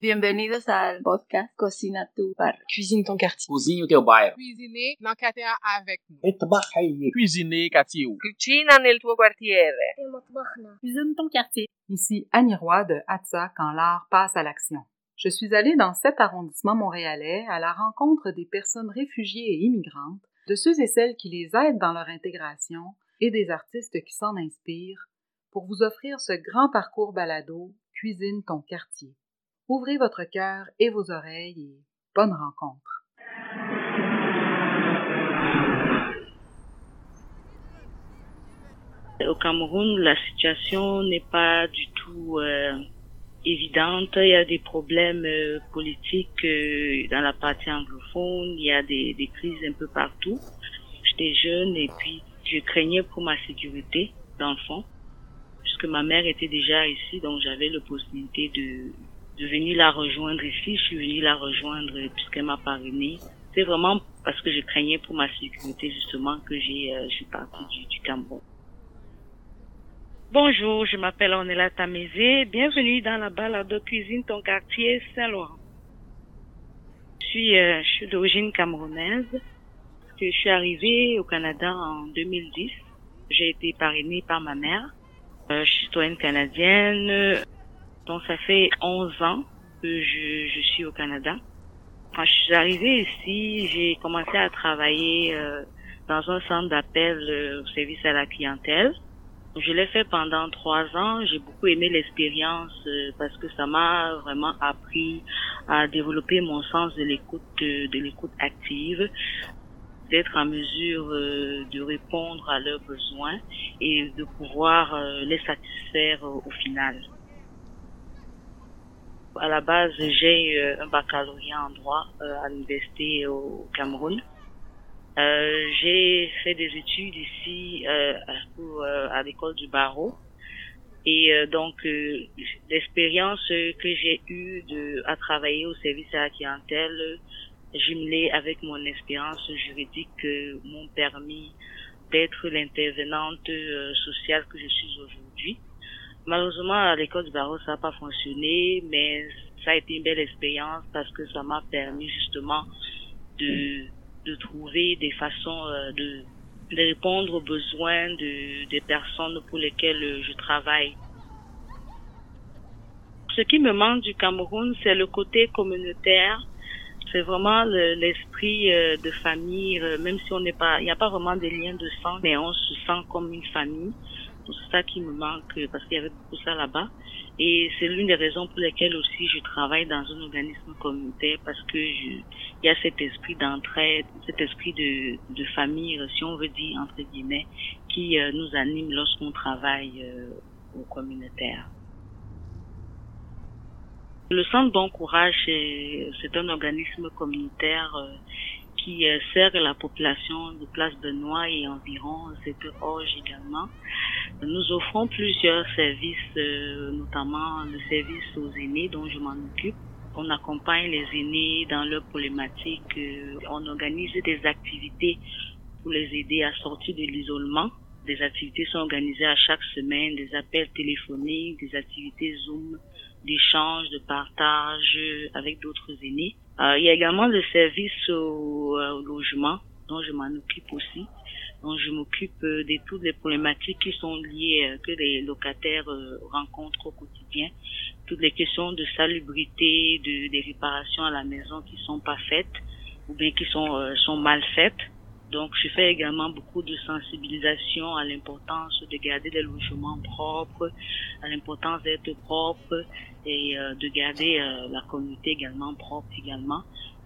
Bienvenidos al podcast Cocina tu. Cuisine ton quartier. Cozinha o teu. Cuisiner dans quartier avec nous. Cuisiner quartier. Cucina nel tuo quartiere. Cuisine ton quartier. Ici Annie Roy de Hatsa quand l'art passe à l'action. Je suis allée dans cet arrondissement montréalais à la rencontre des personnes réfugiées et immigrantes, de ceux et celles qui les aident dans leur intégration et des artistes qui s'en inspirent pour vous offrir ce grand parcours balado Cuisine ton quartier. Ouvrez votre cœur et vos oreilles et bonne rencontre. Au Cameroun, la situation n'est pas du tout euh, évidente. Il y a des problèmes euh, politiques euh, dans la partie anglophone. Il y a des, crises un peu partout. J'étais jeune et puis je craignais pour ma sécurité, dans le fond, puisque ma mère était déjà ici, donc j'avais possibilité de, de venir la rejoindre ici. Je suis venue la rejoindre puisqu'elle m'a parrainée. C'est vraiment parce que je craignais pour ma sécurité justement que j'ai, euh, je suis partie du, du Cameroun. Bonjour, je m'appelle Ornella Tamézé. Bienvenue dans la balade de cuisine ton quartier Saint-Laurent. Je suis, euh, je suis d'origine camerounaise. Je suis arrivée au Canada en 2010. J'ai été parrainée par ma mère. Euh, je suis citoyenne canadienne. Donc ça fait 11 ans que je, je suis au Canada. Quand je suis arrivée ici, j'ai commencé à travailler euh, dans un centre d'appel euh, au service à la clientèle. Je l'ai fait pendant trois ans. J'ai beaucoup aimé l'expérience euh, parce que ça m'a vraiment appris à développer mon sens de l'écoute, de, de l'écoute active, d'être en mesure euh, de répondre à leurs besoins et de pouvoir euh, les satisfaire au final. À la base, j'ai euh, un baccalauréat en droit euh, à l'université au Cameroun. Euh, j'ai fait des études ici à, l'école du barreau. Et donc, l'expérience que j'ai eue de, à travailler au service à la clientèle, jumelée avec mon expérience juridique, m'ont permis d'être l'intervenante sociale que je suis aujourd'hui. Malheureusement, à l'école du barreau, ça n'a pas fonctionné, mais ça a été une belle expérience parce que ça m'a permis justement de de trouver des façons euh, de, de répondre aux besoins de, des personnes pour lesquelles euh, je travaille. Ce qui me manque du Cameroun, c'est le côté communautaire. C'est vraiment le- l'esprit euh, de famille, même si on n'est pas, il n'y a pas vraiment de liens de sang, mais on se sent comme une famille. C'est ça qui me manque euh, parce qu'il y avait beaucoup ça là-bas. Et c'est l'une des raisons pour lesquelles aussi je travaille dans un organisme communautaire parce que je, il y a cet esprit d'entraide, cet esprit de, de famille, euh, si on veut dire entre guillemets, qui euh, nous anime lorsqu'on travaille euh, au communautaire. Le Centre Bon c'est un organisme communautaire qui euh, sert la population de Place Benoît et environ, c'est Orge également. Nous offrons plusieurs services, euh, notamment le service aux aînés dont je m'en occupe. On accompagne les aînés dans leurs problématiques. euh, on organise des activités pour les aider à sortir de l'isolement. Des activités sont organisées à chaque semaine, des appels téléphoniques, des activités Zoom, d'échange, de partage avec d'autres aînés. Euh, il y a également le service au, euh, au logement dont je m'en occupe aussi. Donc je m'occupe euh, de toutes les problématiques qui sont liées, que les locataires rencontrent au quotidien. Toutes les questions de salubrité, de, des réparations à la maison qui sont pas faites ou bien qui sont, sont mal faites. Donc je fais également beaucoup de sensibilisation à l'importance de garder des logements propres, à l'importance d'être propre et euh, de garder euh, la communauté également propre également.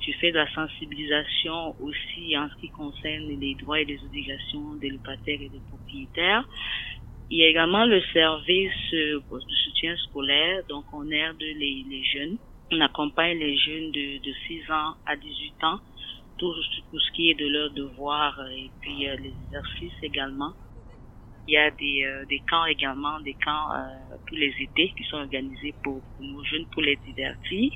Je fais de la sensibilisation aussi en ce qui concerne les droits et les obligations des locataires et des propriétaires. Il y a également le service euh, de soutien scolaire, donc on aide les, les jeunes. On accompagne les jeunes de, de 6 ans à 18 ans, tout, tout ce qui est de leurs devoirs euh, et puis euh, les exercices également. Il y a des, euh, des camps également, des camps tous les étés qui sont organisés pour, nos jeunes pour les divertir.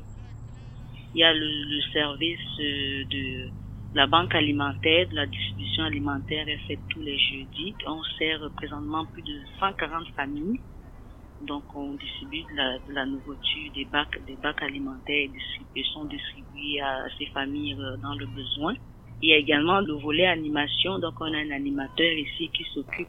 Il y a le, service de la banque alimentaire, de la distribution alimentaire est faite tous les jeudis. On sert présentement plus de 140 familles Donc on distribue de la, de la nourriture, des bacs, des bacs alimentaires qui sont distribués à ces familles euh, dans le besoin. Il y a également le volet animation. Donc, on a un animateur ici qui s'occupe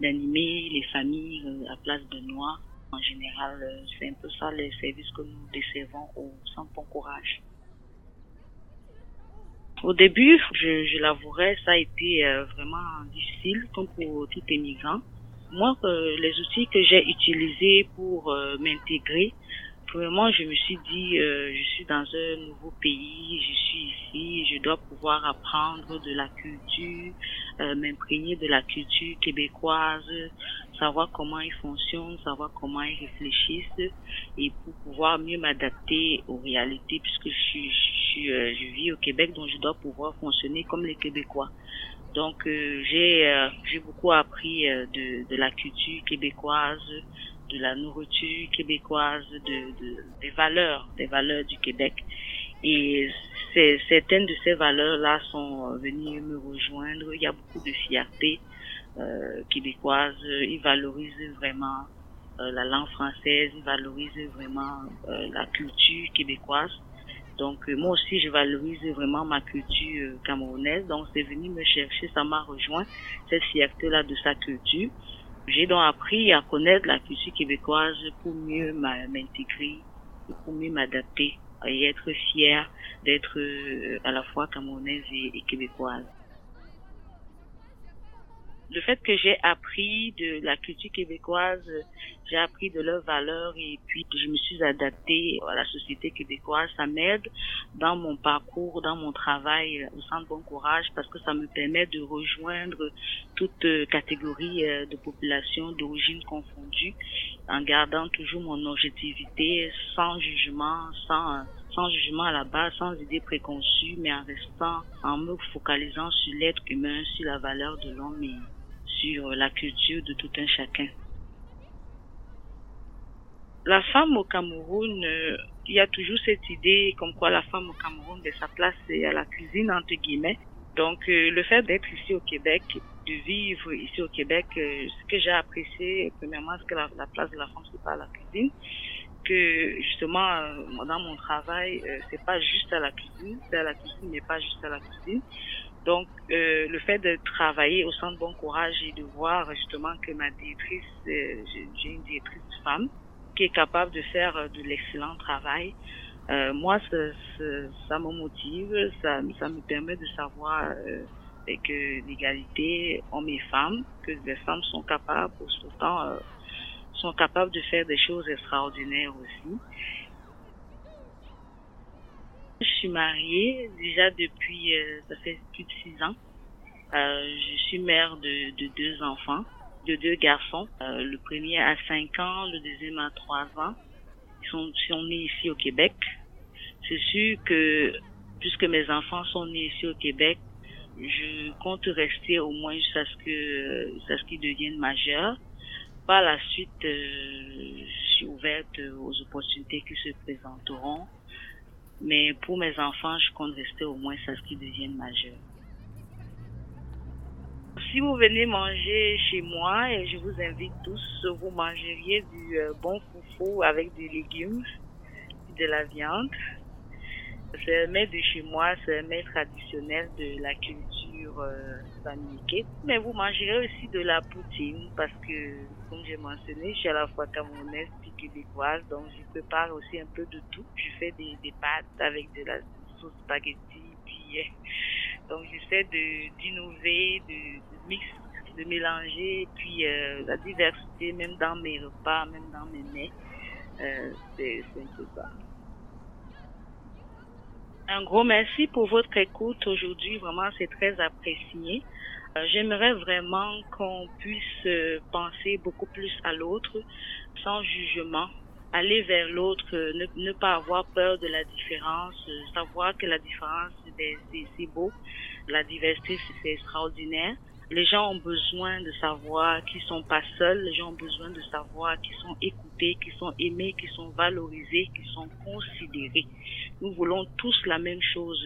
d'animer les familles euh, à Place Benoît. En général, euh, c'est un peu ça les services que nous desservons au Centre Bon Courage. Au début, je, je l'avouerai, ça a été vraiment difficile, comme pour tout immigrant. Moi, les outils que j'ai utilisés pour m'intégrer, Vraiment, je me suis dit, euh, je suis dans un nouveau pays, je suis ici, je dois pouvoir apprendre de la culture, euh, m'imprégner de la culture québécoise, savoir comment ils fonctionnent, savoir comment ils réfléchissent, et pour pouvoir mieux m'adapter aux réalités, puisque je suis, euh, je vis au Québec, donc je dois pouvoir fonctionner comme les Québécois. Donc euh, j'ai euh, j'ai beaucoup appris de, la culture québécoise, de la nourriture québécoise, de, de, des valeurs, des valeurs du Québec. Et certaines de ces valeurs-là sont venues me rejoindre. Il y a beaucoup de fierté québécoise. Ils valorisent vraiment la langue française, ils valorisent vraiment la culture québécoise. Donc moi aussi, je valorise vraiment ma culture camerounaise. Donc c'est venu me chercher, ça m'a rejoint cette fierté-là de sa culture. J'ai donc appris à connaître la culture québécoise pour mieux m'intégrer, pour mieux m'adapter et être fier d'être euh, à la fois camerounaise et québécoise le fait que j'ai appris de la culture québécoise, j'ai appris de leurs valeurs et puis je me suis adaptée à la société québécoise, ça m'aide dans mon parcours, dans mon travail au Centre Bon Courage parce que ça me permet de rejoindre toute catégorie euh, de population d'origine confondue en gardant toujours mon objectivité sans jugement, sans sans jugement à la base, sans idée préconçue, mais en restant, en me focalisant sur l'être humain, sur la valeur de l'homme et la culture de tout un chacun. La femme au Cameroun, euh, il y a toujours cette idée comme quoi la femme au Cameroun, de ben, sa place c'est à la cuisine entre guillemets. Donc euh, le fait d'être ici au Québec, de vivre ici au Québec, euh, ce que j'ai apprécié premièrement, c'est que la, place de la femme c'est pas à la cuisine, que justement dans mon travail c'est pas juste à la cuisine, c'est à la cuisine mais pas juste à la cuisine. Donc, euh, le fait de travailler au Centre Bon Courage et de voir justement que ma directrice, euh, j'ai une directrice femme qui est capable de faire euh, de l'excellent travail, euh, moi, ça, ça, me motive, ça, ça me permet de savoir euh, que l'égalité hommes et femmes, que les femmes sont capables, pourtant, capables de faire des choses extraordinaires aussi. Je suis mariée déjà depuis, euh, ça fait plus de six ans. Euh, je suis mère de, de, deux enfants, de deux garçons. Euh, le premier a cinq ans, le deuxième a trois ans. Ils sont, sont nés ici au Québec. C'est sûr que puisque mes enfants sont nés ici au Québec, je compte rester au moins jusqu'à ce jusqu'à ce qu'ils deviennent majeurs. Par la suite, je suis ouverte aux opportunités qui se présenteront. Mais pour mes enfants, je compte rester au moins à ce qu'ils deviennent majeurs. Si vous venez manger chez moi, et je vous invite tous, vous mangeriez du euh, bon foufou avec des légumes, de la viande. C'est un mets de chez moi, c'est un mets traditionnel de la culture euh, Mais vous mangerez aussi de la poutine parce que, comme j'ai mentionné, je suis à la fois camerounaise puis québécoise, donc je prépare aussi un peu de tout. Je fais des, pâtes avec de la sauce spaghetti, puis euh, donc j'essaie d'innover, de, mixer de mélanger, puis euh, la diversité, même dans mes repas, même dans mes mets, c'est un peu ça. Un gros merci pour votre écoute aujourd'hui. Vraiment, c'est très apprécié. Euh, j'aimerais vraiment qu'on puisse euh, penser beaucoup plus à l'autre sans jugement, aller vers l'autre, ne, ne, pas avoir peur de la différence, savoir que la différence, c'est beau, la diversité, c'est extraordinaire. Les gens ont besoin de savoir qu'ils sont pas seuls. Les gens ont besoin de savoir qu'ils sont écoutés, qu'ils sont aimés, qu'ils sont valorisés, qu'ils sont considérés. Nous voulons tous la même chose,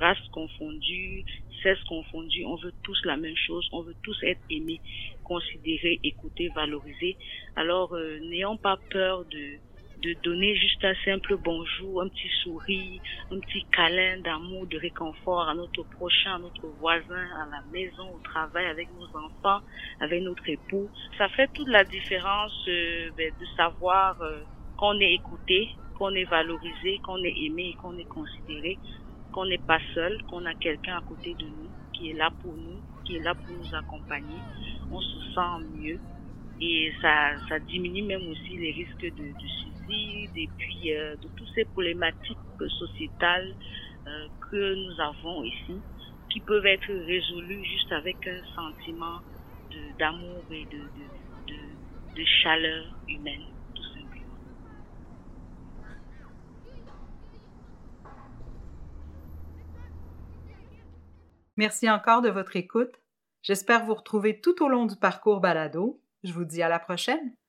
race confondue, sexe confondue. On veut tous la même chose. On veut tous être aimés, considéré, écouté, valorisé. Alors, euh, n'ayons pas peur de, de donner juste un simple bonjour, un petit sourire, un petit câlin d'amour, de réconfort à notre prochain, à notre voisin, à la maison, au travail, avec nos enfants, avec notre époux. Ça fait toute la différence euh, ben, de savoir euh, qu'on est écouté, qu'on est valorisé, qu'on est aimé, qu'on est considéré, qu'on n'est pas seul, qu'on a quelqu'un à côté de nous qui est là pour nous, qui est là pour nous accompagner. On se sent mieux et ça, ça diminue même aussi les risques de, de suicide et puis euh, de toutes ces problématiques sociétales euh, que nous avons ici qui peuvent être résolues juste avec un sentiment d'amour et de, de, chaleur humaine. Merci encore de votre écoute. J'espère vous retrouver tout au long du parcours balado. Je vous dis à la prochaine.